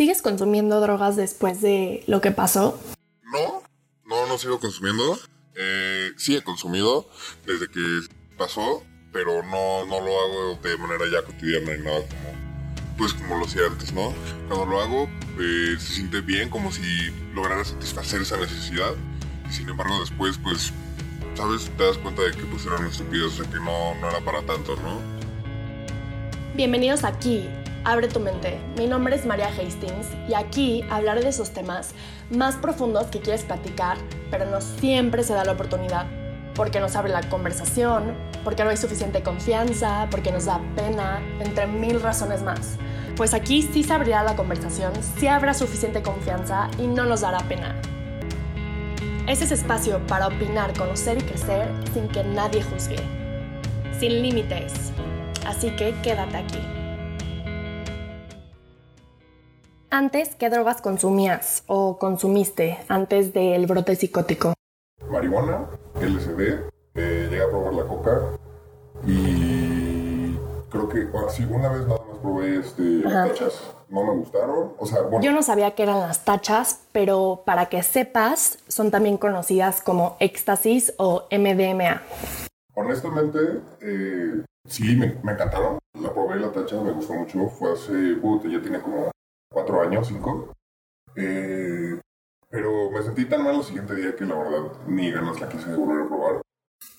¿Sigues consumiendo drogas después de lo que pasó? No, no, no sigo consumiendo. Eh, sí he consumido desde que pasó, pero no, no lo hago de manera ya cotidiana y nada como, pues como lo hacía antes, ¿no? Cuando lo hago, eh, se siente bien, como si lograra satisfacer esa necesidad. Y sin embargo, después, pues, ¿sabes? Te das cuenta de que pues eran estúpidos, o sea, que no, no era para tanto, ¿no? Bienvenidos aquí, Abre tu mente. Mi nombre es María Hastings y aquí hablaré de esos temas más profundos que quieres platicar, pero no siempre se da la oportunidad. Porque nos abre la conversación, porque no hay suficiente confianza, porque nos da pena, entre mil razones más. Pues aquí sí se abrirá la conversación, sí habrá suficiente confianza y no nos dará pena. Ese es espacio para opinar, conocer y crecer sin que nadie juzgue. Sin límites. Así que quédate aquí. Antes, ¿qué drogas consumías o consumiste antes del brote psicótico? Marihuana, LSD, eh, llegué a probar la coca y creo que ah, sí, una vez nada más probé este, las tachas. No me gustaron. O sea, bueno, Yo no sabía que eran las tachas, pero para que sepas, son también conocidas como éxtasis o MDMA. honestamente, eh, sí, me, me encantaron. La probé, la tacha, me gustó mucho. Fue hace, puta, ya tiene como cuatro años, cinco. Eh, pero me sentí tan mal el siguiente día que la verdad ni ganas la quise volver a probar.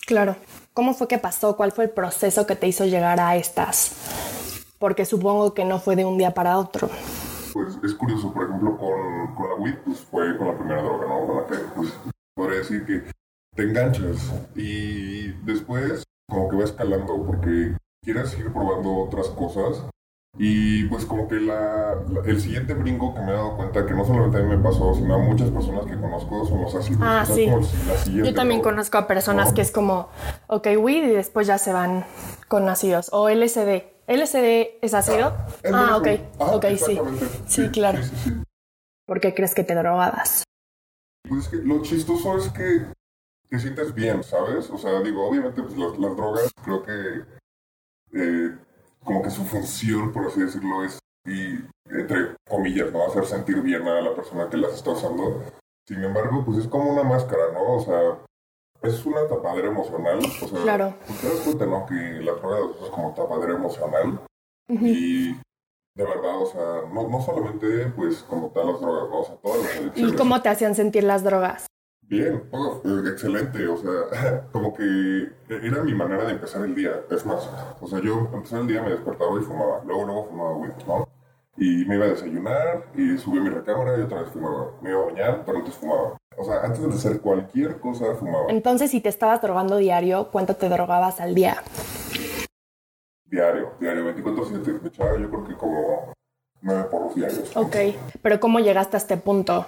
Claro. ¿Cómo fue que pasó? ¿Cuál fue el proceso que te hizo llegar a estas? Porque supongo que no fue de un día para otro. Pues es curioso, por ejemplo, con, con la weed, pues fue con la primera droga, ¿no? Con la que, pues, podría decir que te enganchas y después como que va escalando porque quieres ir probando otras cosas y pues como que la, la- el siguiente brinco que me he dado cuenta que no solamente a mí me pasó, sino a muchas personas que conozco son los ácidos. Ah, sí. Yo también conozco a personas ¿no? que es como, ok, weed y después ya se van con ácidos. O LSD. ¿LSD es ácido? Ah, lo ok. Ajá, ok, sí. Sí, claro. Sí. ¿Por qué crees que te drogabas? Pues es que lo chistoso es que te sientes bien, ¿sabes? O sea, digo, obviamente pues, las, las drogas creo que eh, como que su función, por así decirlo, es, y entre comillas, ¿no? Hacer sentir bien a la persona que las está usando. Sin embargo, pues es como una máscara, ¿no? O sea, es una tapadera emocional. O sea, Claro. pues te das cuenta, ¿no? Que la droga es como tapadera emocional. Y de verdad, o sea, no, no solamente pues como tal las drogas, ¿no? O sea, todas las ¿Y cómo te hacían sentir las drogas? Bien, oh, eh, excelente, o sea, como que era mi manera de empezar el día, es más, o sea, yo empezaba el día, me despertaba y fumaba, luego, luego fumaba weed, ¿no? Y me iba a desayunar y subí mi recámara y otra vez fumaba, me iba a bañar, pero antes fumaba. O sea, antes de hacer cualquier cosa fumaba, Entonces, si te estabas drogando diario, ¿cuánto te drogabas al día? diario, diario, 24-7, me echaba yo creo que como nueve porros diarios. Ok. Pero ¿cómo llegaste a este punto?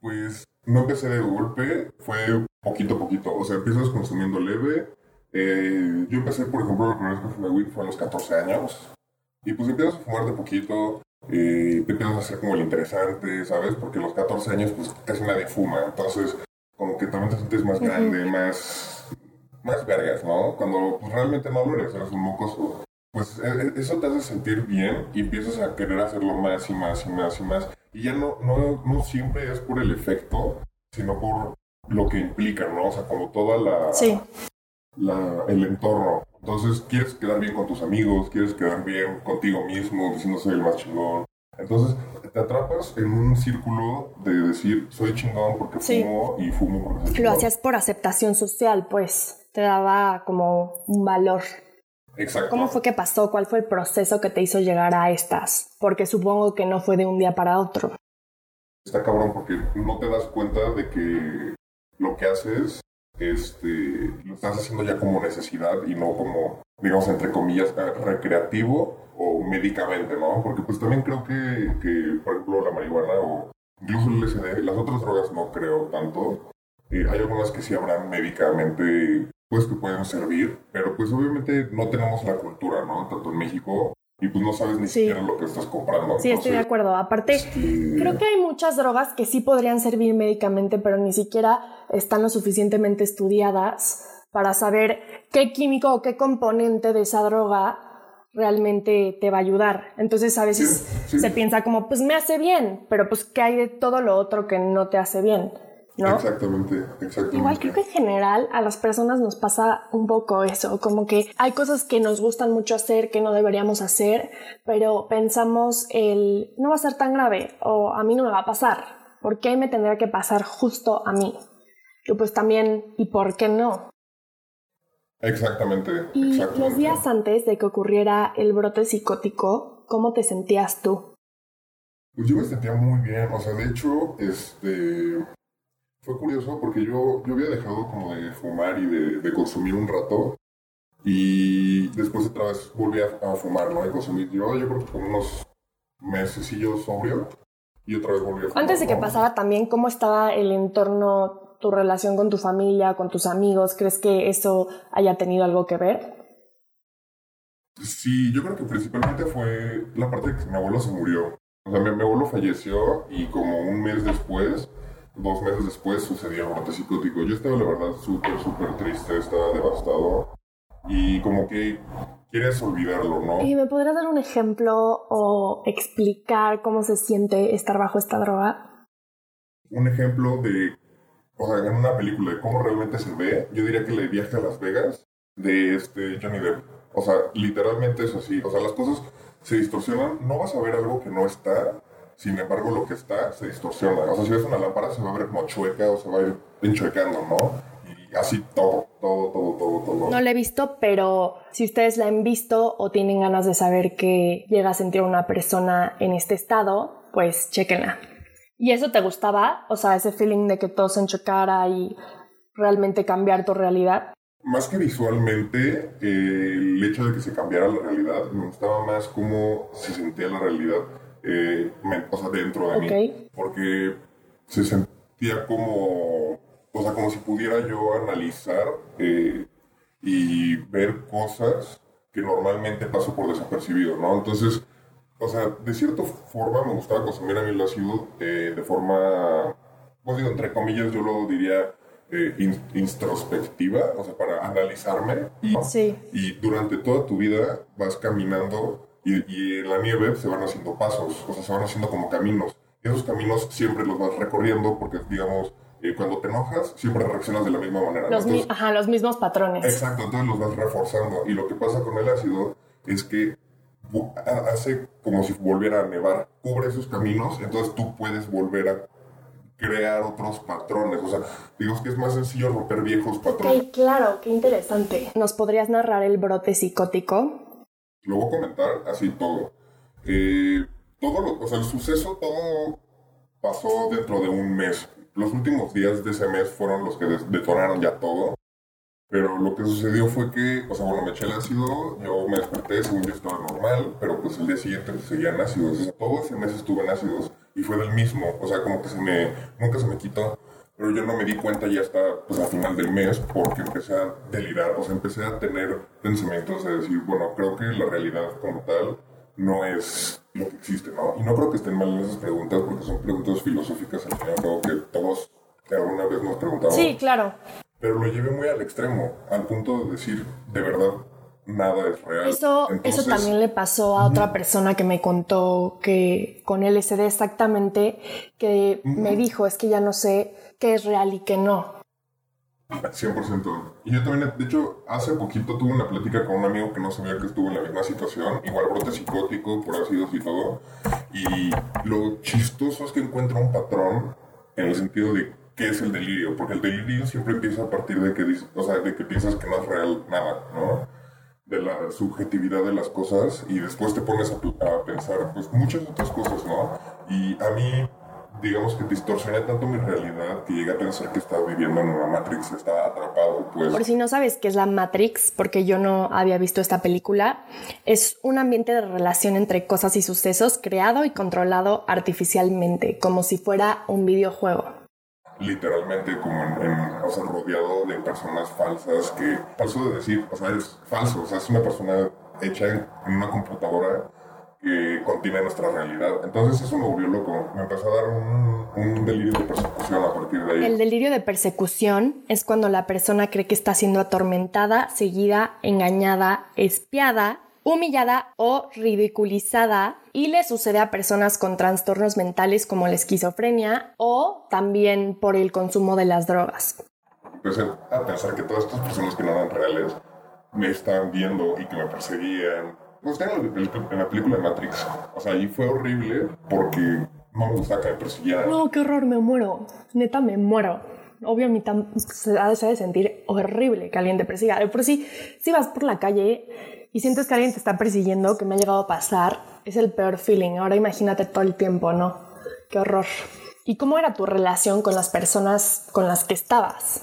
Pues no empecé de golpe, fue poquito a poquito. O sea, empiezas consumiendo leve. Eh, yo empecé, por ejemplo, la primera vez que fumé weed fue a los 14 años. Y pues empiezas a fumar de poquito, eh, te empiezas a hacer como el interesante, ¿sabes? Porque a los 14 años, pues casi nadie fuma. Entonces, como que también te sientes más grande, más, más vergas, ¿no? Cuando pues, realmente no lo eres, eres un mocoso. Pues e- e- eso te hace sentir bien y empiezas a querer hacerlo más y más y más y más. Y ya no, no, no siempre es por el efecto, sino por lo que implica, ¿no? O sea, como toda la, Sí. la- el entorno. Entonces, quieres quedar bien con tus amigos, quieres quedar bien contigo mismo, diciendo soy el más chingón. Entonces, te atrapas en un círculo de decir soy chingón porque Sí. fumo y fumo porque soy Lo hacías por aceptación social, pues. Te daba como un valor. Exacto. ¿Cómo fue que pasó? ¿Cuál fue el proceso que te hizo llegar a estas? Porque supongo que no fue de un día para otro. Está cabrón porque no te das cuenta de que lo que haces este, lo estás haciendo ya como necesidad y no como, digamos, entre comillas, eh, recreativo o médicamente, ¿no? Porque pues también creo que, que por ejemplo, la marihuana o incluso el LSD, las otras drogas no creo tanto. Eh, hay algunas que sí habrán médicamente, pues que pueden servir, pero pues obviamente no tenemos la cultura, ¿no? Tanto en México y pues no sabes ni Sí. siquiera lo que estás comprando. Sí, estoy de acuerdo. Aparte, este, creo que hay muchas drogas que sí podrían servir médicamente, pero ni siquiera están lo suficientemente estudiadas para saber qué químico o qué componente de esa droga realmente te va a ayudar. Entonces a veces se piensa como, pues me hace bien, pero pues ¿qué hay de todo lo otro que no te hace bien? ¿No? Exactamente, exactamente. Igual creo que en general a las personas nos pasa un poco eso, como que hay cosas que nos gustan mucho hacer que no deberíamos hacer, pero pensamos el no va a ser tan grave o a mí no me va a pasar, ¿por qué me tendría que pasar justo a mí? Y pues también, ¿y por qué no? Exactamente. Y los días antes de que ocurriera el brote psicótico, ¿cómo te sentías tú? Pues yo me sentía muy bien, o sea, de hecho, este, fue curioso porque yo, yo había dejado como de fumar y de, consumir un rato y después otra vez volví a, fumar, ¿no? Y consumir, yo, yo creo que como unos meses y yo sobrio y otra vez volví a fumar. Antes de que pasara también, ¿cómo estaba el entorno tu relación con tu familia, con tus amigos? ¿Crees que eso haya tenido algo que ver? Sí, yo creo que principalmente fue la parte de que mi abuelo se murió. O sea, mi, abuelo falleció y como un mes después, dos meses después, sucedió el brote psicótico. Yo estaba, la verdad, súper, súper triste, estaba devastado. Y como que quieres olvidarlo, ¿no? ¿Y me podrías dar un ejemplo o explicar cómo se siente estar bajo esta droga? Un ejemplo de o sea, en una película de cómo realmente se ve, yo diría que le viaje a Las Vegas de este Johnny Depp. O sea, literalmente es así. O sea, las cosas se distorsionan. No vas a ver algo que no está, sin embargo, lo que está se distorsiona. O sea, si ves una lámpara, se va a ver como chueca o se va a ir enchuecando, ¿no? Y así todo, todo, todo, todo, todo. No la he visto, pero si ustedes la han visto o tienen ganas de saber que llega a sentir una persona en este estado, pues chequenla. ¿Y eso te gustaba? O sea, ese feeling de que todo se enchocara y realmente cambiar tu realidad. Más que visualmente, el hecho de que se cambiara la realidad, me gustaba más cómo se sentía la realidad, eh, o sea, dentro de mí. Porque se sentía como, o sea, como si pudiera yo analizar eh, y ver cosas que normalmente paso por desapercibido, ¿no? Entonces, o sea, de cierta forma me gustaba consumir a mí el ácido eh, de forma, pues digo, entre comillas, yo lo diría eh, introspectiva, o sea, para analizarme. Y, sí. y durante toda tu vida vas caminando y, en la nieve se van haciendo pasos, o sea, se van haciendo como caminos. Y esos caminos siempre los vas recorriendo porque, digamos, eh, cuando te enojas, siempre reaccionas de la misma manera. Los, ajá, los mismos patrones. Exacto, entonces los vas reforzando. Y lo que pasa con el ácido es que hace como si volviera a nevar, cubre esos caminos, entonces tú puedes volver a crear otros patrones. O sea, digamos que es más sencillo romper viejos patrones. Ok, claro, qué interesante. ¿Nos podrías narrar el brote psicótico? Lo voy a comentar así todo. Eh, todo o sea, el suceso todo pasó dentro de un mes. Los últimos días de ese mes fueron los que detonaron ya todo. Pero lo que sucedió fue que, o sea, bueno, me eché el ácido, yo me desperté, según yo estaba normal, pero pues el día siguiente seguían ácidos. Todo ese mes estuve en ácidos y fue del mismo. O sea, como que se me, nunca se me quitó. Pero yo no me di cuenta ya hasta pues, al final del mes porque empecé a delirar, o sea, empecé a tener pensamientos de decir, bueno, creo que la realidad como tal no es lo que existe, ¿no? Y no creo que estén mal en esas preguntas porque son preguntas filosóficas al final, creo que todos que alguna vez nos preguntamos. Sí, claro pero lo llevé muy al extremo, al punto de decir, de verdad, nada es real. Eso, eso también le pasó a otra persona que me contó que con LSD exactamente, que me dijo, es que ya no sé qué es real y qué no. 100%. Y yo también, de hecho, hace poquito tuve una plática con un amigo que no sabía que estuvo en la misma situación, igual brote psicótico, por ácidos y todo. Y lo chistoso es que encuentra un patrón en el sentido de qué es el delirio, porque el delirio siempre empieza a partir de que, o sea, de que piensas que no es real nada, ¿no? De la subjetividad de las cosas y después te pones a, pensar, pues, muchas otras cosas, ¿no? Y a mí, digamos que distorsioné tanto mi realidad que llegué a pensar que estaba viviendo en una Matrix, estaba atrapado, pues. Por si no sabes qué es la Matrix, porque yo no había visto esta película, es un ambiente de relación entre cosas y sucesos creado y controlado artificialmente, como si fuera un videojuego literalmente como en, o sea, rodeado de personas falsas que, falso de decir, o sea, es falso, o sea, es una persona hecha en, una computadora que contiene nuestra realidad. Entonces eso me volvió loco, me empezó a dar un, un, delirio de persecución a partir de ahí. El delirio de persecución es cuando la persona cree que está siendo atormentada, seguida, engañada, espiada humillada o ridiculizada y le sucede a personas con trastornos mentales como la esquizofrenia o también por el consumo de las drogas. Empecé a pensar que todas estas personas que no eran reales me estaban viendo y que me perseguían. Pues en la, película de Matrix. O sea, ahí fue horrible porque no me que me persiguieran. No, qué horror, me muero. Neta, me muero. Obvio, a mí se ha de sentir horrible que alguien te persiga. Por si, si vas por la calle y sientes que alguien te está persiguiendo, que me ha llegado a pasar, es el peor feeling. Ahora imagínate todo el tiempo, ¿no? Qué horror. ¿Y cómo era tu relación con las personas con las que estabas?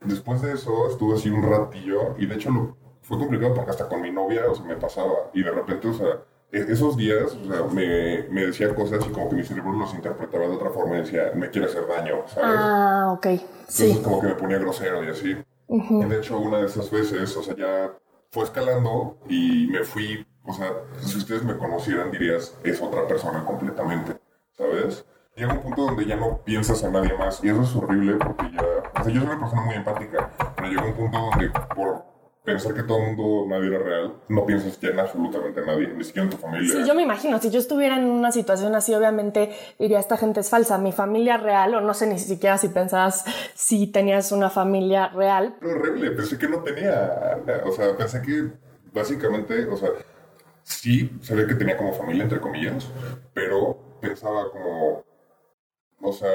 Después de eso estuve así un ratillo y de hecho lo, fue complicado porque hasta con mi novia o sea, me pasaba y de repente, o sea, e, esos días o sea, me, me, decía cosas y como que mi cerebro los interpretaba de otra forma y decía, me quiere hacer daño, ¿sabes? Ah, ok. Entonces como que me ponía grosero y así. Y de hecho una de esas veces, o sea, ya fue escalando y me fui, o sea, si ustedes me conocieran dirías, es otra persona completamente, ¿sabes? Llega un punto donde ya no piensas en nadie más y eso es horrible porque ya, o sea, yo soy una persona muy empática, pero llega un punto donde por pensar que todo el mundo, nadie era real, no piensas ya en absolutamente nadie, ni siquiera en tu familia. Sí, yo me imagino, si yo estuviera en una situación así, obviamente diría, esta gente es falsa, mi familia real, o no sé ni siquiera si pensabas si tenías una familia real. Pero horrible, pensé que no tenía, o sea, pensé que básicamente, o sea, sí, sabía que tenía como familia, entre comillas, pero pensaba como, o sea,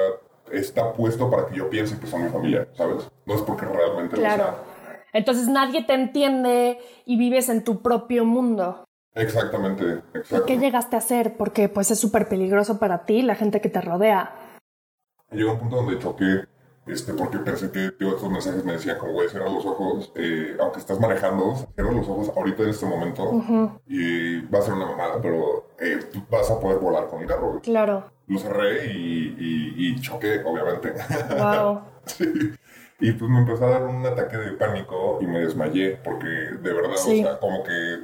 está puesto para que yo piense que son mi familia, ¿sabes? No es porque realmente claro. lo entonces nadie te entiende y vives en tu propio mundo. Exactamente, exacto. ¿Qué llegaste a hacer? Porque pues es súper peligroso para ti, la gente que te rodea. Llegó un punto donde choqué, este, porque pensé que todos estos mensajes me decían como, güey, cierra los ojos, eh, aunque estás manejando, cierra los ojos ahorita en este momento y va a ser una mamada, pero eh, tú vas a poder volar con el carro. Claro. Lo cerré y, y, y choqué, obviamente. Wow. sí. Y pues me empezó a dar un ataque de pánico y me desmayé, porque de verdad, o sea, como que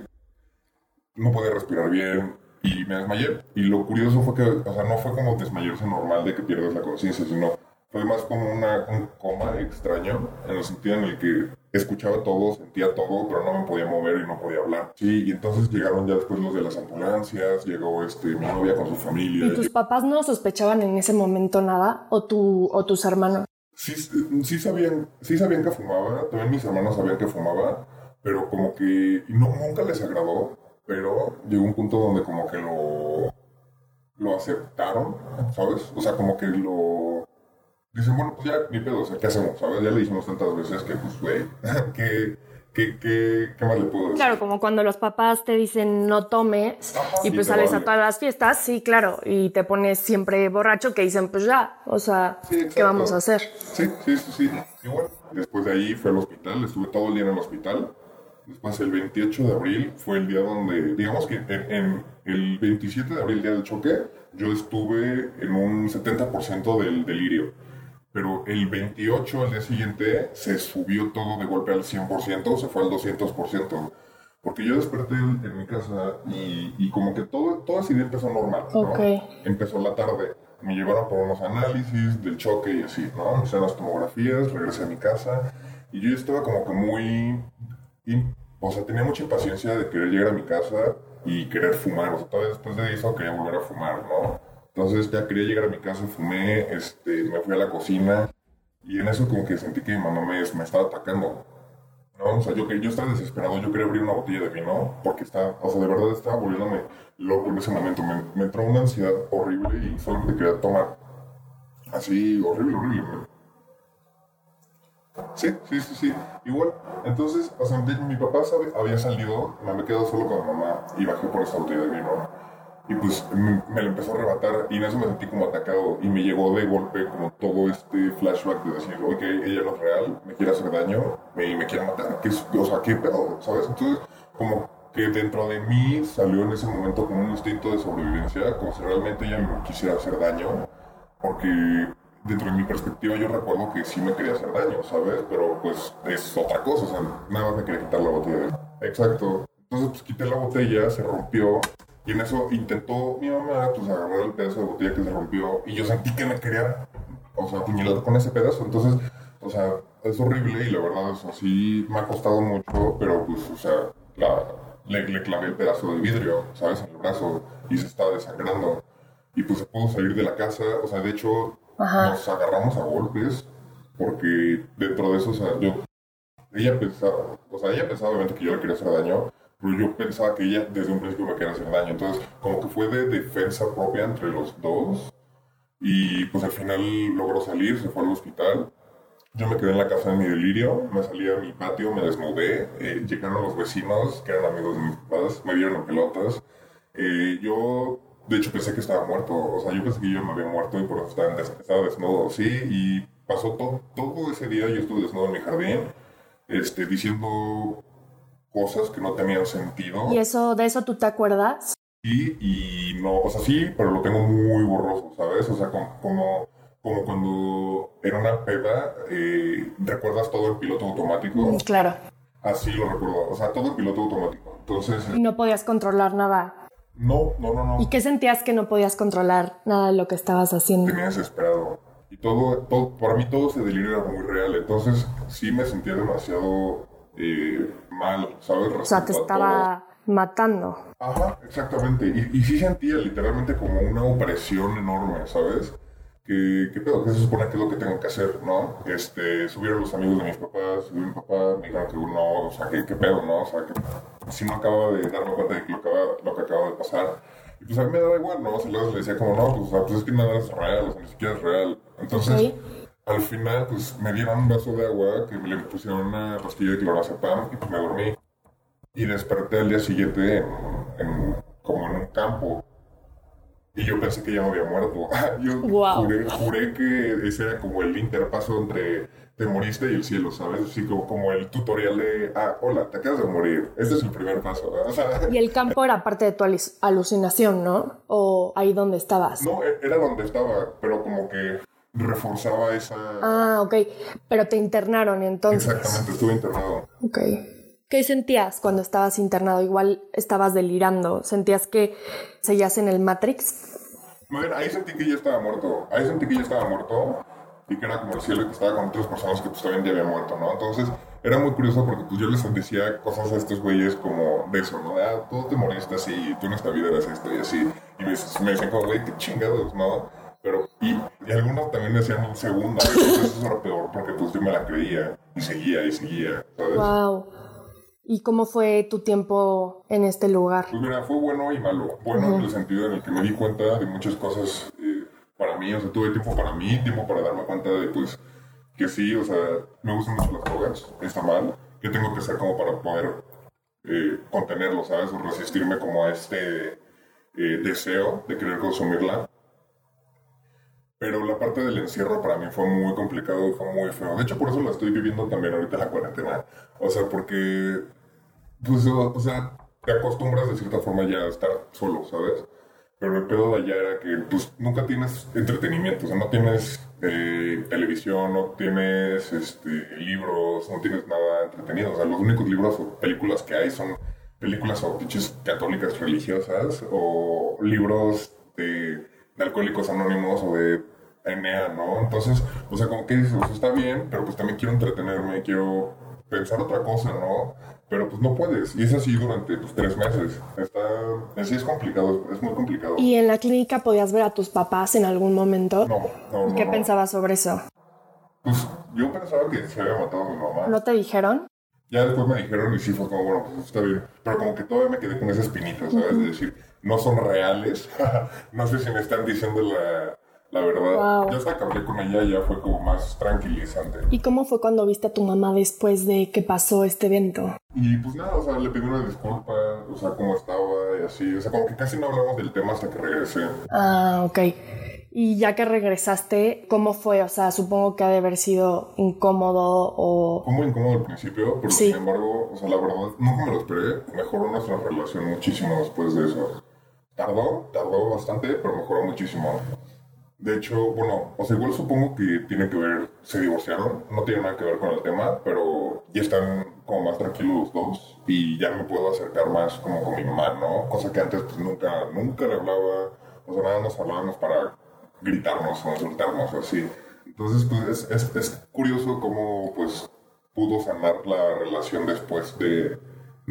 no podía respirar bien y me desmayé. Y lo curioso fue que, o sea, no fue como desmayarse normal de que pierdes la conciencia, sino fue más como una, un coma extraño, en el sentido en el que escuchaba todo, sentía todo, pero no me podía mover y no podía hablar. Sí, y entonces llegaron ya después los de las ambulancias, llegó este, mi novia con su familia. ¿Y tus papás no sospechaban en ese momento nada? ¿O, tu, o tus hermanos? Sí, sí, sabían, sí sabían que fumaba, también mis hermanos sabían que fumaba, pero como que no, nunca les agradó, pero llegó un punto donde como que lo, lo aceptaron, ¿sabes? O sea, como que lo... Dicen, bueno, pues ya, ni pedo, o sea, ¿qué hacemos? ¿Sabes? Ya le dijimos tantas veces que, pues, güey, que ¿Qué, qué, qué, más le puedo decir? Claro, como cuando los papás te dicen no tomes y pues sales a todas las fiestas, sí, claro, y te pones siempre borracho que dicen pues ya, o sea, ¿qué vamos a hacer? Sí, sí, sí, sí. Y bueno, después de ahí fue al hospital, estuve todo el día en el hospital. Después el 28 de abril fue el día donde, digamos que en, el 27 de abril, día del choque, yo estuve en un 70% del delirio pero el 28, al día siguiente, se subió todo de golpe al 100%, se fue al 200%. Porque yo desperté en, mi casa y, y, como que todo, todo ese día empezó normal. ¿no? Empezó la tarde. Me llevaron por unos análisis del choque y así, ¿no? Hice las tomografías, regresé a mi casa y yo estaba como que muy... O sea, tenía mucha impaciencia de querer llegar a mi casa y querer fumar. O sea, todavía después de eso quería volver a fumar, ¿no? Entonces ya quería llegar a mi casa, fumé, este, me fui a la cocina y en eso como que sentí que mi mamá me, me estaba atacando. ¿no? O sea, yo, yo estaba desesperado, yo quería abrir una botella de vino porque estaba, o sea, de verdad estaba volviéndome loco en ese momento. Me, entró una ansiedad horrible y solamente quería tomar. Así, horrible, horrible. Sí, sí, sí, sí. Igual. Entonces, o sea, mi papá había salido, me había quedado solo con mamá y bajé por esa botella de vino. Y pues me, lo empezó a arrebatar y en eso me sentí como atacado y me llegó de golpe como todo este flashback de decir, oye, ella no es real, me quiere hacer daño, me, me quiere matar, ¿Qué, o sea, ¿qué pedo? ¿Sabes? Entonces, como que dentro de mí salió en ese momento como un instinto de sobrevivencia, como si realmente ella me quisiera hacer daño, porque dentro de mi perspectiva yo recuerdo que sí me quería hacer daño, ¿sabes? Pero pues es otra cosa, o sea, nada más me quería quitar la botella. Exacto. Entonces pues quité la botella, se rompió y en eso intentó mi mamá pues agarrar el pedazo de botella que se rompió y yo sentí que me quería, o sea, apuñalar con ese pedazo. Entonces, o sea, es horrible y la verdad es así, me ha costado mucho, pero pues, o sea, la, le, le clavé el pedazo de vidrio, ¿sabes? En el brazo y se estaba desangrando. Y pues se pudo salir de la casa, o sea, de hecho Ajá. nos agarramos a golpes porque dentro de eso, o sea, yo, ella pensaba, o sea, ella pensaba obviamente que yo le quería hacer daño, pero yo pensaba que ella desde un principio me quería hacer daño. Entonces, como que fue de defensa propia entre los dos. Y pues al final logró salir, se fue al hospital. Yo me quedé en la casa en mi delirio, me salí a mi patio, me desnudé, eh, llegaron los vecinos, que eran amigos de mis papás, me dieron pelotas. Eh, yo, de hecho, pensé que estaba muerto, o sea, yo pensé que yo me había muerto y por eso estaba, des- estaba desnudo, sí, y pasó todo, todo ese día, yo estuve desnudo en mi jardín, este, diciendo cosas que no tenían sentido. ¿Y eso, de eso tú te acuerdas? Sí, y no, o sea, sí, pero lo tengo muy borroso, ¿sabes? O sea, como, como, como cuando era una peda, eh, ¿recuerdas todo en piloto automático? Mm, Claro. Así lo recuerdo, o sea, todo en piloto automático. Entonces, Y no podías controlar nada. no, no, no, no, ¿Y qué sentías que no podías controlar nada de lo que estabas haciendo? tenía desesperado. Y todo, todo, para mí todo ese delirio era muy real, entonces sí me sentía demasiado eh, mal, ¿sabes? O sea, te Respecto estaba matando. Ajá, exactamente. Y, y sí sentía literalmente como una opresión enorme, ¿sabes? Que, que pedo, que se supone que es lo que tengo que hacer, ¿no? Este, subieron los amigos de mis papás, subió mi papá, me dijeron que no, o sea, que, que pedo, ¿no? O sea, que si no acababa de darme cuenta de que lo, acaba- lo que acaba de pasar. Y pues a mí me daba igual, ¿no? O sea, luego le decía como, no, pues, o sea, pues es que nada es real, o sea, ni siquiera es real. Entonces, Ok. Al final, pues me dieron un vaso de agua, que me le pusieron una pastilla de clorazepam y pues me dormí. Y desperté al día siguiente en, en- como en un campo. Y yo pensé que ya me había muerto. yo Guau. juré, juré que ese era como el interpaso entre te moriste y el cielo, ¿sabes? Así como, como el tutorial de, ah, hola, te acabas de morir. Este es el primer paso. O sea, Y el campo era parte de tu alucinación, ¿no? O ahí donde estabas. no, e- era donde estaba, pero como que reforzaba esa... Ah, ok. Pero te internaron entonces. Exactamente, estuve internado. Ok. ¿Qué sentías cuando estabas internado? Igual estabas delirando. ¿Sentías que seguías en el Matrix? Ver, ahí sentí que ya estaba muerto. Ahí sentí que ya estaba muerto y que era como el cielo que estaba con otras personas que pues también ya habían muerto, ¿no? Entonces era muy curioso porque pues yo les decía cosas a estos güeyes como de eso, ¿no? De, ah, tú te moriste así y tú en esta vida eras esto y así. Y me, me decían como, güey, qué chingados, ¿no? Pero, y, y algunos también me decían un segundo, entonces eso era peor porque pues yo me la creía y seguía y seguía, ¿sabes? Wow. ¿Y cómo fue tu tiempo en este lugar? Pues mira, fue bueno y malo. Bueno en el sentido en el que me di cuenta de muchas cosas eh, para mí, o sea, tuve tiempo para mí, tiempo para darme cuenta de, pues, que sí, o sea, me gustan mucho las drogas, está mal, ¿qué tengo que hacer como para poder eh, contenerlo, ¿sabes? O resistirme como a este eh, deseo de querer consumirla. Pero la parte del encierro para mí fue muy complicado fue muy feo. De hecho, por eso la estoy viviendo también ahorita la cuarentena. O sea, porque pues, o sea, te acostumbras de cierta forma ya a estar solo, ¿sabes? Pero el pedo de allá era que pues nunca tienes entretenimiento, o sea, no tienes eh, televisión, no tienes este, libros, no tienes nada entretenido. O sea, los únicos libros o películas que hay son películas o pinches católicas religiosas o libros de, de alcohólicos anónimos o de Enea, ¿no? Entonces, o sea, como que dices, o sea, está bien, pero pues también quiero entretenerme, quiero pensar otra cosa, ¿no? Pero pues no puedes. Y es así durante pues, tres meses. Está, así es complicado, es muy complicado. ¿Y en la clínica podías ver a tus papás en algún momento? No, no, no. ¿Qué no. pensabas sobre eso? Pues yo pensaba que se había matado a mi mamá. ¿No te dijeron? Ya después me dijeron y sí fue como, bueno, pues está bien. Pero como que todavía me quedé con esa espinita, ¿sabes? De decir, no son reales. no sé si me están diciendo la, la verdad. Wow. Ya hasta que hablé con ella ya fue como más tranquilizante. ¿Y cómo fue cuando viste a tu mamá después de que pasó este evento? Y pues nada, o sea, le pedí una disculpa, o sea, cómo estaba y así. O sea, como que casi no hablamos del tema hasta que regresé. Ah, ok. Y ya que regresaste, ¿cómo fue? O sea, supongo que ha de haber sido incómodo o... Fue muy incómodo al principio, pero Sí. sin embargo, o sea, la verdad, nunca me lo esperé. Mejoró nuestra relación muchísimo después de eso. Tardó, tardó bastante, pero mejoró muchísimo. De hecho, bueno, o sea, igual supongo que tiene que ver, se divorciaron, no tiene nada que ver con el tema, pero ya están como más tranquilos los dos y ya me puedo acercar más como con mi mamá, ¿no? Cosa que antes pues nunca, nunca le hablaba, o sea, nada nos hablábamos para gritarnos o insultarnos o así. Entonces, pues es, es, es curioso cómo pues pudo sanar la relación después de, de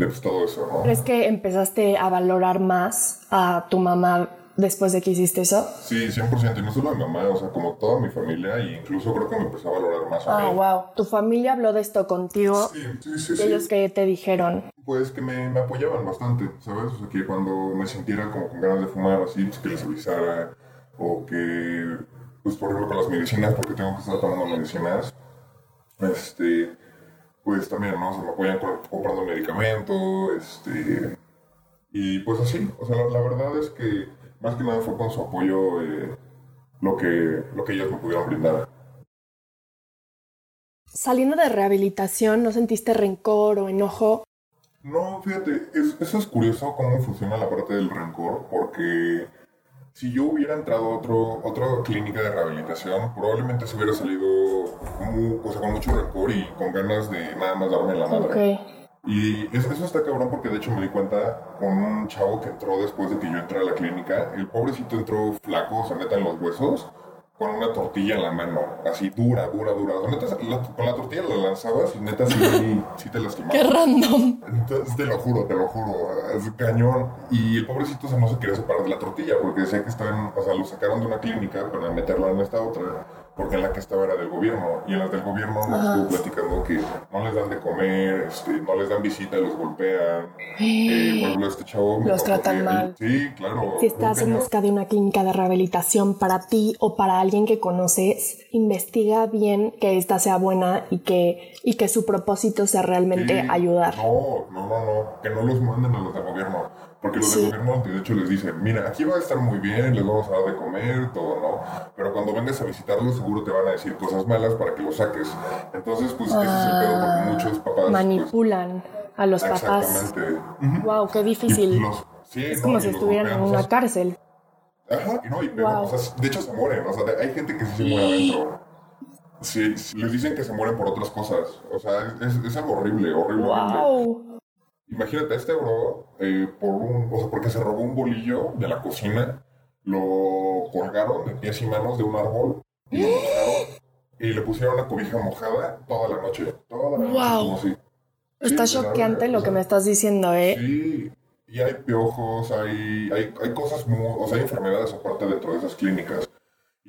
pues, todo eso, ¿no? ¿Crees que empezaste a valorar más a tu mamá después de que hiciste eso? Sí, 100%. Y no solo a mi mamá, o sea, como toda mi familia, e incluso creo que me empezó a valorar más a Ah, mí. wow. ¿Tu familia habló de esto contigo? Sí, sí, sí. ¿Y sí. ellos qué te dijeron? Pues que me, me apoyaban bastante, ¿sabes? O sea, que cuando me sintiera como con ganas de fumar así, pues que les avisara. O que, pues por ejemplo, con las medicinas, porque tengo que estar tomando medicinas. Este, pues también, ¿no? O sea, me apoyan comprando medicamento, este. Y pues así, o sea, la, la verdad es que más que nada fue con su apoyo eh, lo, que, lo que ellos me pudieron brindar. Saliendo de rehabilitación, ¿no sentiste rencor o enojo? No, fíjate, es- eso es curioso cómo funciona la parte del rencor, porque si yo hubiera entrado a otro, otra clínica de rehabilitación, probablemente se hubiera salido mu- o sea, con mucho rencor y con ganas de nada más darme la madre. Y eso, eso está cabrón porque de hecho me di cuenta con un chavo que entró después de que yo entré a la clínica. El pobrecito entró flaco, o sea, neta en los huesos, con una tortilla en la mano, así dura, dura, dura. Neta, la- con la tortilla la lanzabas y neta sí, sí te lastimaba. Qué random. Entonces, te lo juro, te lo juro, es cañón. Y el pobrecito se no se quería separar de la tortilla porque decía que estaban, o sea, lo sacaron de una clínica para meterlo en esta otra, porque en la que estaba era del gobierno. Y en las del gobierno nos estuvo platicando que no les dan de comer, este, no les dan visita, los golpean. Eh, por ejemplo, este chavo. Los tratan mal. Sí, claro. Si estás en busca de una clínica de rehabilitación para ti o para alguien que conoces, investiga bien que esta sea buena y que, y que su propósito sea realmente Sí. ayudar. No, no, no, no, que no los manden a los del gobierno. Porque los Sí. del gobierno, de hecho, les dicen, mira, aquí va a estar muy bien, les vamos a dar de comer, todo, ¿no? Pero cuando vengas a visitarlos, seguro te van a decir cosas malas para que los saques. Entonces, pues, ese es el pedo, porque muchos papás... pues, Manipulan a los papás. Exactamente. Wow, qué difícil. los- sí, Es no, como si estuvieran en una cárcel. Ajá, y no, y Wow. o sea, de hecho se mueren, o sea, de- hay gente que sí se muere adentro. Sí, les dicen que se mueren por otras cosas. O sea, es, es algo horrible, horrible, horrible. Imagínate, este bro, eh, por un, o sea, porque se robó un bolillo de la cocina, lo colgaron de pies y manos de un árbol y lo mojaron y le pusieron una cobija mojada toda la noche. Toda la noche. Como si- Está Sí, choqueante o lo sea, que me estás diciendo, ¿eh? Sí, y hay piojos, hay, hay, hay cosas muy, o sea, hay enfermedades aparte dentro de esas clínicas.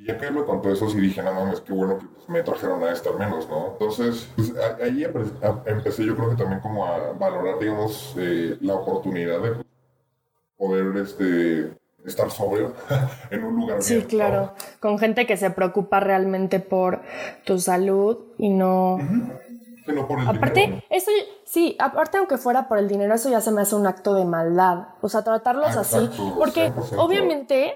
Y ya que me contó eso, sí dije, no mames, qué bueno que pues, me trajeron a esto al menos, ¿no? Entonces, pues, ahí empecé yo creo que también como a valorar, digamos, eh, la oportunidad de poder, este, estar sobrio en un lugar Sí, bien, ¿no? claro. Con gente que se preocupa realmente por tu salud y no... Que no por el Aparte, dinero. eso sí, aparte aunque fuera por el dinero, eso ya se me hace un acto de maldad. O sea, tratarlos Ah, así. exacto, Porque 100%. obviamente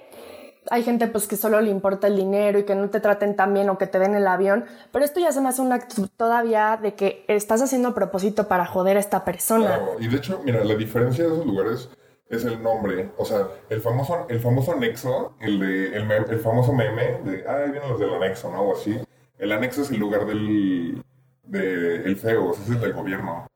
hay gente pues que solo le importa el dinero y que no te traten tan bien o que te den el avión. Pero esto ya se me hace un acto todavía de que estás haciendo a propósito para joder a esta persona. Claro, y de hecho, mira, la diferencia de esos lugares es el nombre. O sea, el famoso, el famoso anexo, el de el, el famoso meme de ah, ahí vienen los del anexo, ¿no? O así. El anexo es el lugar del de el feo, o es el del gobierno.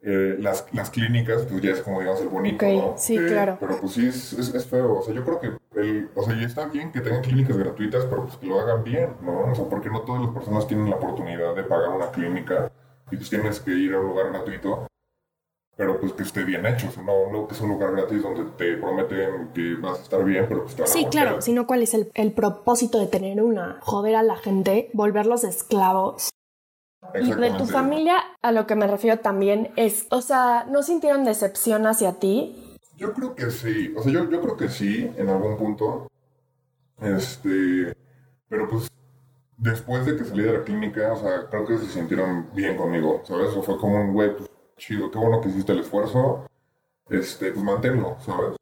Eh, las, las clínicas, pues ya es como digamos el bonito, Ok, ¿no? sí, claro. Pero pues sí, es, es, es feo. O sea, yo creo que el, o sea, ya está bien que tengan clínicas gratuitas, pero pues que lo hagan bien, ¿no? O sea, porque no todas las personas tienen la oportunidad de pagar una clínica y pues tienes que ir a un lugar gratuito pero pues que esté bien hecho, o sea, no, no que es un lugar gratis donde te prometen que vas a estar bien, pero pues te van a Sí, claro, sino cuál es el, el propósito de tener una, joder a la gente, volverlos esclavos. Y de tu familia, a lo que me refiero también es, o sea, ¿no sintieron decepción hacia ti? Yo creo que sí, o sea, yo, yo creo que sí, en algún punto, este, pero pues después de que salí de la clínica, o sea, creo que se sintieron bien conmigo, ¿sabes? O fue como un güey, pues chido, qué bueno que hiciste el esfuerzo, este, pues manténlo, ¿sabes?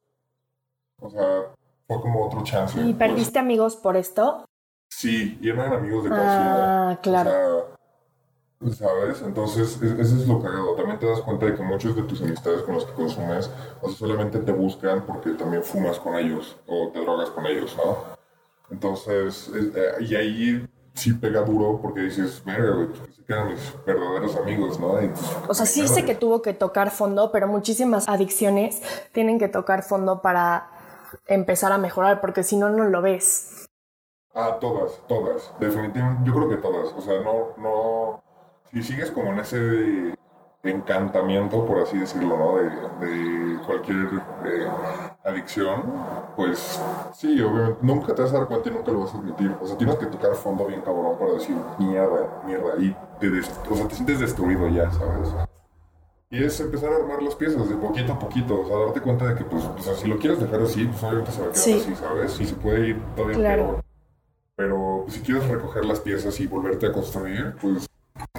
O sea, fue como otro chance. ¿Y pues. perdiste amigos por esto? Sí, y eran amigos de consumo. Ah, claro. O sea, ¿sabes? Entonces, es- eso es lo cagado. También te das cuenta de que muchos de tus amistades con los que consumes, o sea, solamente te buscan porque también fumas con ellos o te drogas con ellos, ¿no? Entonces, es- eh, y ahí sí pega duro porque dices, verga, güey, pues que eran mis verdaderos amigos, ¿no? Y, pues, O sea, sí sé que tuvo que tocar fondo, pero muchísimas adicciones tienen que tocar fondo para empezar a mejorar, porque si no, no lo ves. Ah, todas, todas. Definitivamente, yo creo que todas. O sea, no, no. Si sigues como en ese, encantamiento, por así decirlo, ¿no? De, cualquier eh, adicción, pues sí, obviamente nunca te vas a dar cuenta y nunca lo vas a admitir. O sea, tienes que tocar fondo bien cabrón para decir mierda, mierda, y te, o sea, te sientes destruido ya, ¿sabes? Y es empezar a armar las piezas de poquito a poquito, o sea, darte cuenta de que, pues, o sea, si lo quieres dejar así, pues obviamente se va a quedar así, ¿sabes? Y se puede ir todavía peor. Pero si quieres recoger las piezas y volverte a construir, pues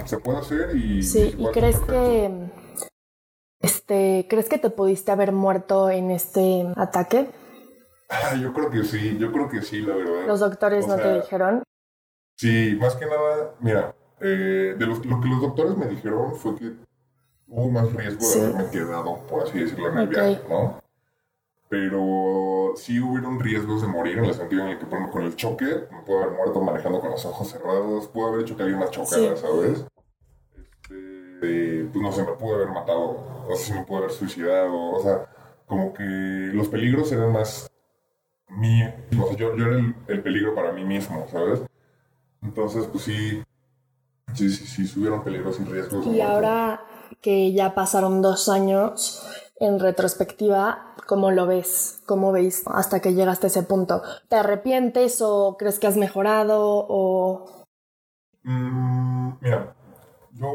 se puede hacer y... Sí, ¿y crees que... Este, ¿crees que te pudiste haber muerto en este ataque? Ah, yo creo que sí, yo creo que sí, la verdad. ¿Los doctores no te dijeron? Sí, más que nada, mira, eh, de lo que los doctores me dijeron fue que hubo más riesgo de haberme quedado, por así decirlo, en el viaje, ¿no? Pero sí hubieron riesgos de morir en el sentido en el que, por ejemplo, con el choque, me puedo haber muerto manejando con los ojos cerrados, pudo haber hecho que alguien más chocara, ¿sabes? Este, pues no sé, me pudo haber matado, o sea, me pudo haber suicidado, o sea, como que los peligros eran más míos, o sea, yo, yo era el, el, peligro para mí mismo, ¿sabes? Entonces, pues sí, sí, sí, sí, subieron peligros y riesgos. Y ahora que ya pasaron dos años, en retrospectiva, ¿cómo lo ves? ¿Cómo veis hasta que llegaste a ese punto? ¿Te arrepientes o crees que has mejorado o...? Mm, mira, yo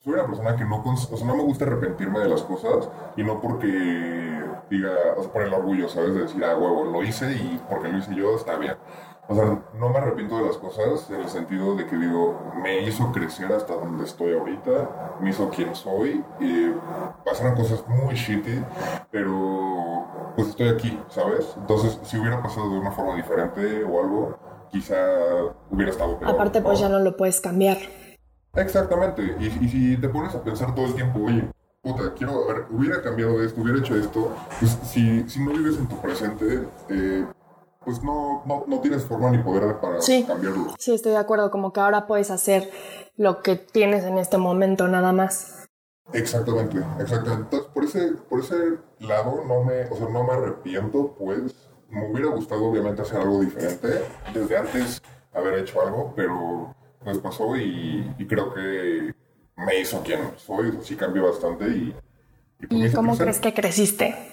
soy una persona que no, o sea, no me gusta arrepentirme de las cosas y no porque diga, o sea, por el orgullo, ¿sabes? De decir, ah, huevo, lo hice y porque lo hice yo está bien. O sea, no me arrepiento de las cosas en el sentido de que digo, me hizo crecer hasta donde estoy ahorita, me hizo quien soy, y pasaron cosas muy shitty, pero pues estoy aquí, ¿sabes? Entonces, si hubiera pasado de una forma diferente o algo, quizá hubiera estado peor. Aparte, pues ya no lo puedes cambiar. Exactamente, y, y si te pones a pensar todo el tiempo, oye, puta, quiero, ver, hubiera cambiado esto, hubiera hecho esto, pues si, si no vives en tu presente, eh, pues no, no, no, tienes forma ni poder para cambiarlo. Sí, estoy de acuerdo, como que ahora puedes hacer lo que tienes en este momento nada más. Exactamente, exactamente. Entonces, por ese, por ese lado no me, o sea, no me arrepiento, pues me hubiera gustado obviamente hacer algo diferente, desde antes haber hecho algo, pero pues pasó y, y creo que me hizo quien soy, sí cambió bastante y... ¿Y, pues, cómo crees que creciste?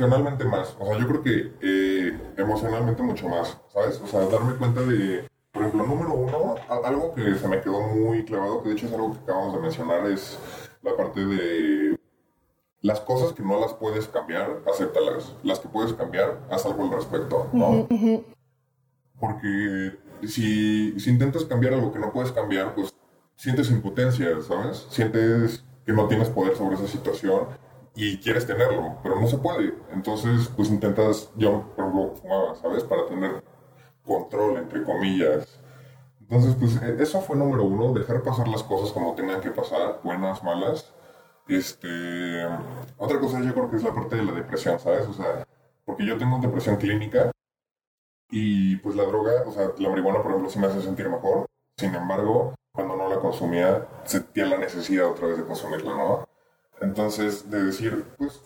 Emocionalmente más. O sea, yo creo que eh, emocionalmente mucho más, ¿sabes? O sea, darme cuenta de, por ejemplo, número uno, algo que se me quedó muy clavado, que de hecho es algo que acabamos de mencionar, es la parte de las cosas que no las puedes cambiar, acéptalas. Las que puedes cambiar, haz algo al respecto, ¿no? Porque si, si intentas cambiar algo que no puedes cambiar, pues sientes impotencia, ¿sabes? Sientes que no tienes poder sobre esa situación y quieres tenerlo, pero no se puede. Entonces, pues intentas, yo por ejemplo fumaba, ¿sabes? Para tener control, entre comillas. Entonces, pues e, eso fue número uno, dejar pasar las cosas como tenían que pasar, buenas, malas. Este, otra cosa yo creo que es la parte de la depresión, ¿sabes? O sea, porque yo tengo depresión clínica y pues la droga, o sea, la marihuana, por ejemplo, sí me hace sentir mejor. Sin embargo, cuando no la consumía, sentía la necesidad otra vez de consumirla, ¿no? Entonces, de decir, pues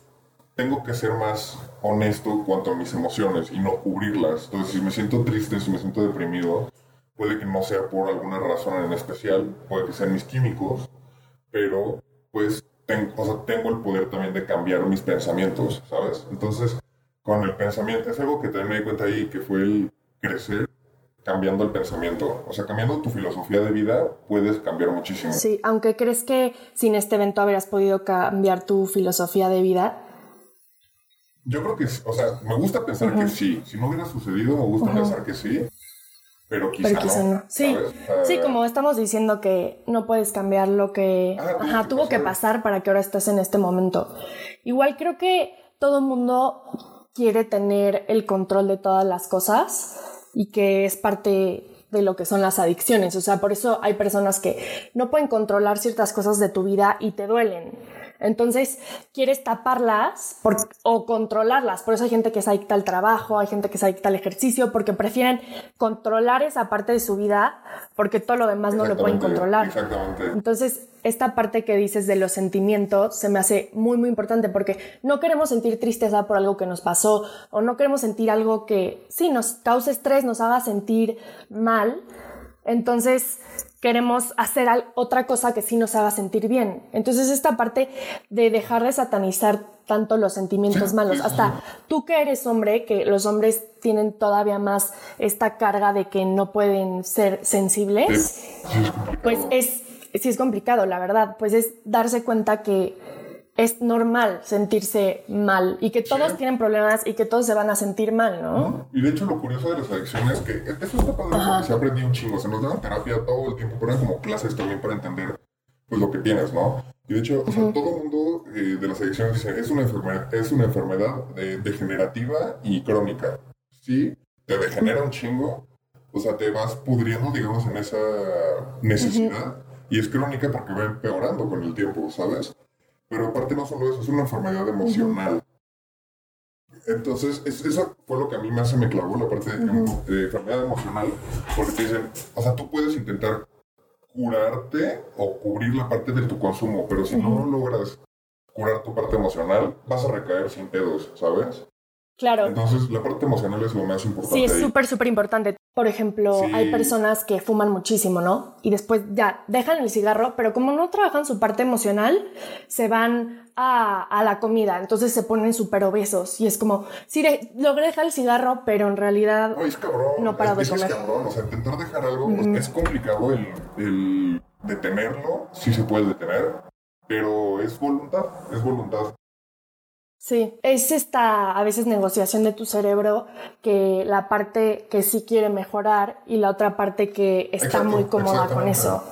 tengo que ser más honesto cuanto a mis emociones y no cubrirlas. Entonces, si me siento triste, si me siento deprimido, puede que no sea por alguna razón en especial, puede que sean mis químicos, pero pues tengo, o sea, tengo el poder también de cambiar mis pensamientos, ¿sabes? Entonces, con el pensamiento, es algo que también me di cuenta ahí, que fue el crecer cambiando el pensamiento. O sea, cambiando tu filosofía de vida, puedes cambiar muchísimo. Sí, aunque crees que sin este evento habrías podido cambiar tu filosofía de vida. Yo creo que, o sea, me gusta pensar que sí. Si no hubiera sucedido, me gusta pensar que sí. Pero quizá, no. Sí, sí, como estamos diciendo que no puedes cambiar lo que ah, tuvo que pasar para que ahora estés en este momento. Igual creo que todo el mundo quiere tener el control de todas las cosas y que es parte de lo que son las adicciones. O sea, por eso hay personas que no pueden controlar ciertas cosas de tu vida y te duelen. Entonces, quieres taparlas o controlarlas. Por eso hay gente que se adicta al trabajo, hay gente que se adicta al ejercicio, porque prefieren controlar esa parte de su vida porque todo lo demás no lo pueden controlar. Exactamente. Entonces, esta parte que dices de los sentimientos se me hace muy, muy importante porque no queremos sentir tristeza por algo que nos pasó o no queremos sentir algo que sí nos cause estrés, nos haga sentir mal Entonces queremos hacer otra cosa que sí nos haga sentir bien. Entonces esta parte de dejar de satanizar tanto los sentimientos malos, hasta tú que eres hombre, que los hombres tienen todavía más esta carga de que no pueden ser sensibles, pues es, sí es complicado, la verdad, pues es darse cuenta que es normal sentirse mal y que todos tienen problemas y que todos se van a sentir mal, ¿no? Y de hecho lo curioso de las adicciones es que eso está padre porque se aprendió un chingo, se nos dan terapia todo el tiempo, pero como clases también para entender pues lo que tienes, ¿no? Y de hecho, todo el mundo eh, de las adicciones dice, es una enfermedad, es una enfermedad eh, degenerativa y crónica. Sí, te degenera un chingo, o sea, te vas pudriendo, digamos, en esa necesidad. Y es crónica porque va empeorando con el tiempo, ¿sabes? Pero aparte no solo eso, es una enfermedad emocional. Entonces, eso fue lo que a mí más se me clavó, la parte de, enfermedad emocional, porque te dicen, o sea, tú puedes intentar curarte o cubrir la parte de tu consumo, pero si no logras curar tu parte emocional, vas a recaer sin pedos, ¿sabes? Claro. Entonces, la parte emocional es lo más importante. Sí, es súper, súper importante. Por ejemplo, hay personas que fuman muchísimo, ¿no? Y después ya dejan el cigarro, pero como no trabajan su parte emocional, se van a, la comida. Entonces se ponen súper obesos. Y es como, sí, logré dejar el cigarro, pero en realidad no, es cabrón. no para de comer. Es cabrón. O sea, intentar dejar algo pues, es complicado el, el detenerlo. Sí se puede detener, pero es voluntad. Es voluntad. Sí, es esta a veces negociación de tu cerebro que la parte que sí quiere mejorar y la otra parte que está muy cómoda con eso.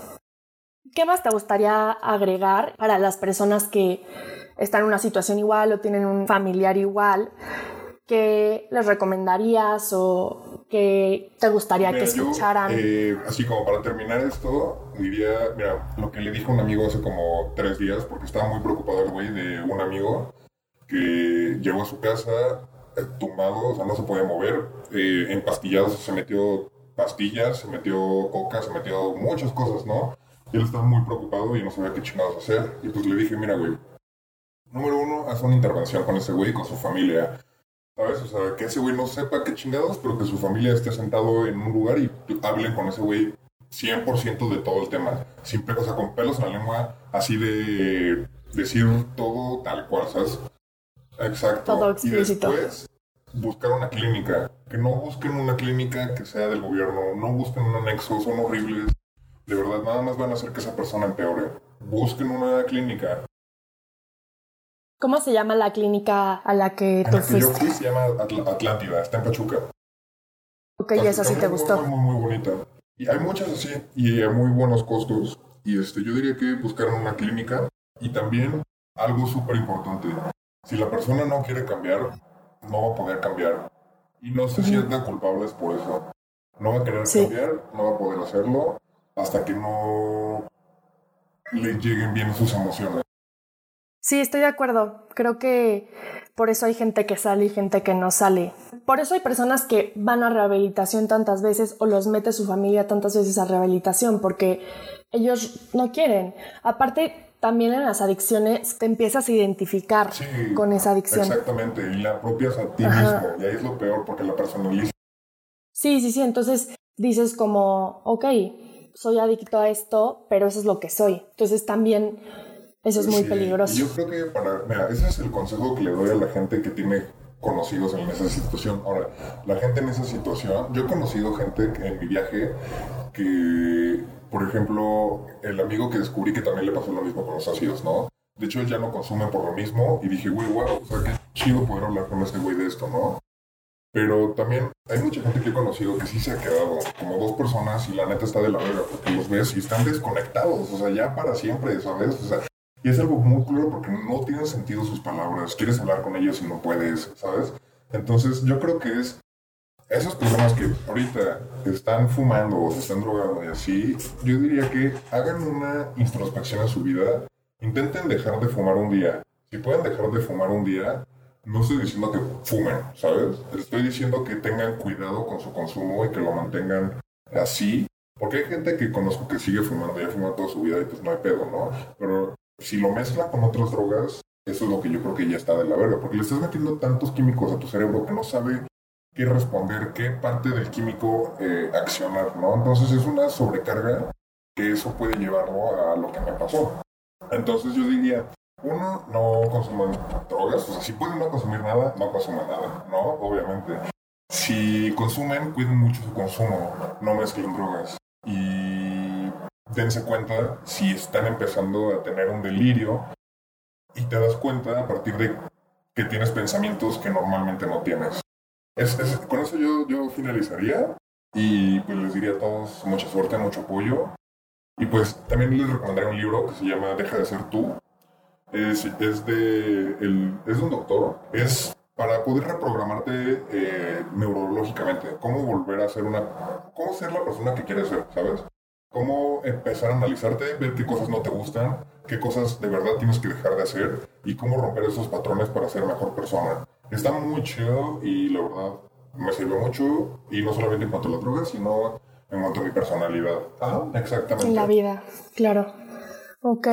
¿Qué más te gustaría agregar para las personas que están en una situación igual o tienen un familiar igual? ¿Qué les recomendarías o qué te gustaría que escucharan? Eh, así como para terminar esto, diría, mira, lo que le dije a un amigo hace como tres días, porque estaba muy preocupado el güey de un amigo que llegó a su casa eh, tumbado, o sea, no se podía mover, eh, empastillado, se metió pastillas, se metió coca, se metió muchas cosas, ¿no? Y él estaba muy preocupado y no sabía qué chingados hacer. Y pues le dije, mira, güey, número uno, haz una intervención con ese güey y con su familia. ¿Sabes? O sea, que ese güey no sepa qué chingados, pero que su familia esté sentado en un lugar y hablen con ese güey 100% de todo el tema. Sin o sea, con pelos en la lengua, así de decir todo tal cual, ¿sabes? Exacto. Todo explícito. Y después buscar una clínica. Que no busquen una clínica que sea del gobierno, no busquen un anexo, son horribles. De verdad, nada más van a hacer que esa persona empeore. Busquen una clínica. ¿Cómo se llama la clínica a la que tú fuiste? Yo fui se llama Atlántida, está en Pachuca. Ok, y esa sí te gustó. Muy, muy, muy bonita. Y hay muchas así, y a muy buenos costos. Y este, yo diría que buscaron una clínica. Y también algo súper importante, si la persona no quiere cambiar, no va a poder cambiar. Y no se sientan culpables por eso. No va a querer cambiar, no va a poder hacerlo hasta que no le lleguen bien sus emociones. Sí, estoy de acuerdo. Creo que por eso hay gente que sale y gente que no sale. Por eso hay personas que van a rehabilitación tantas veces o los mete su familia tantas veces a rehabilitación porque ellos no quieren. Aparte, también en las adicciones te empiezas a identificar con esa adicción. Exactamente, y la apropias a ti mismo, y ahí es lo peor porque la personalizas. Sí, sí, sí, entonces dices como, ok, soy adicto a esto, pero eso es lo que soy. Entonces también eso es muy peligroso. Yo creo que para, mira, ese es el consejo que le doy a la gente que tiene conocidos en esa situación. Ahora, la gente en esa situación, yo he conocido gente en mi viaje que por ejemplo, el amigo que descubrí que también le pasó lo mismo con los ácidos, ¿no? De hecho, él ya no consume por lo mismo y dije, güey, wow, o sea, qué chido poder hablar con este güey de esto, ¿no? Pero también hay mucha gente que he conocido que sí se ha quedado, como dos personas, y la neta está de la verga, porque los ves y están desconectados, o sea, ya para siempre, ¿sabes? O sea, y es algo muy claro porque no tienen sentido sus palabras, quieres hablar con ellos y no puedes, ¿sabes? Entonces, yo creo que es esas personas que ahorita están fumando o se están drogando y así, yo diría que hagan una introspección a su vida, intenten dejar de fumar un día. Si pueden dejar de fumar un día, no estoy diciendo que fumen, ¿sabes? Estoy diciendo que tengan cuidado con su consumo y que lo mantengan así. Porque hay gente que conozco que sigue fumando, ya fuma toda su vida y pues no hay pedo, ¿no? Pero si lo mezcla con otras drogas, eso es lo que yo creo que ya está de la verga, porque le estás metiendo tantos químicos a tu cerebro que no sabe qué responder, qué parte del químico eh, accionar, ¿no? Entonces es una sobrecarga que eso puede llevarlo a lo que me pasó. Entonces yo diría, uno, no consuman drogas, o sea, si pueden no consumir nada, no consuman nada, ¿no? Obviamente. Si consumen, cuiden mucho su consumo, no mezclen drogas. Dense cuenta si están empezando a tener un delirio y te das cuenta a partir de que tienes pensamientos que normalmente no tienes. Es, con eso yo, yo finalizaría y pues les diría a todos mucha suerte, mucho apoyo. Y pues también les recomendaría un libro que se llama Deja de ser tú. Es, es de, el, es de un doctor. Es para poder reprogramarte eh, neurológicamente. Cómo volver a ser una... Cómo ser la persona que quieres ser, ¿sabes? Cómo empezar a analizarte, ver qué cosas no te gustan, qué cosas de verdad tienes que dejar de hacer y cómo romper esos patrones para ser mejor persona. Está muy chido y la verdad me sirvió mucho y no solamente en cuanto a la droga, sino en cuanto a mi personalidad. Ah, exactamente. En la vida, claro. Ok,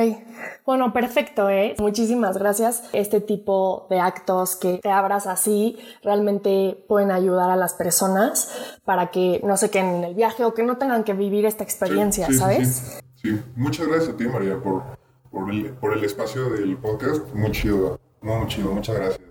bueno, perfecto, ¿eh? Muchísimas gracias. Este tipo de actos que te abras así realmente pueden ayudar a las personas para que no se queden en el viaje o que no tengan que vivir esta experiencia, ¿sabes? Sí, muchas gracias a ti, María, por, por, el, por el espacio del podcast. Muy chido, muy chido, muchas gracias.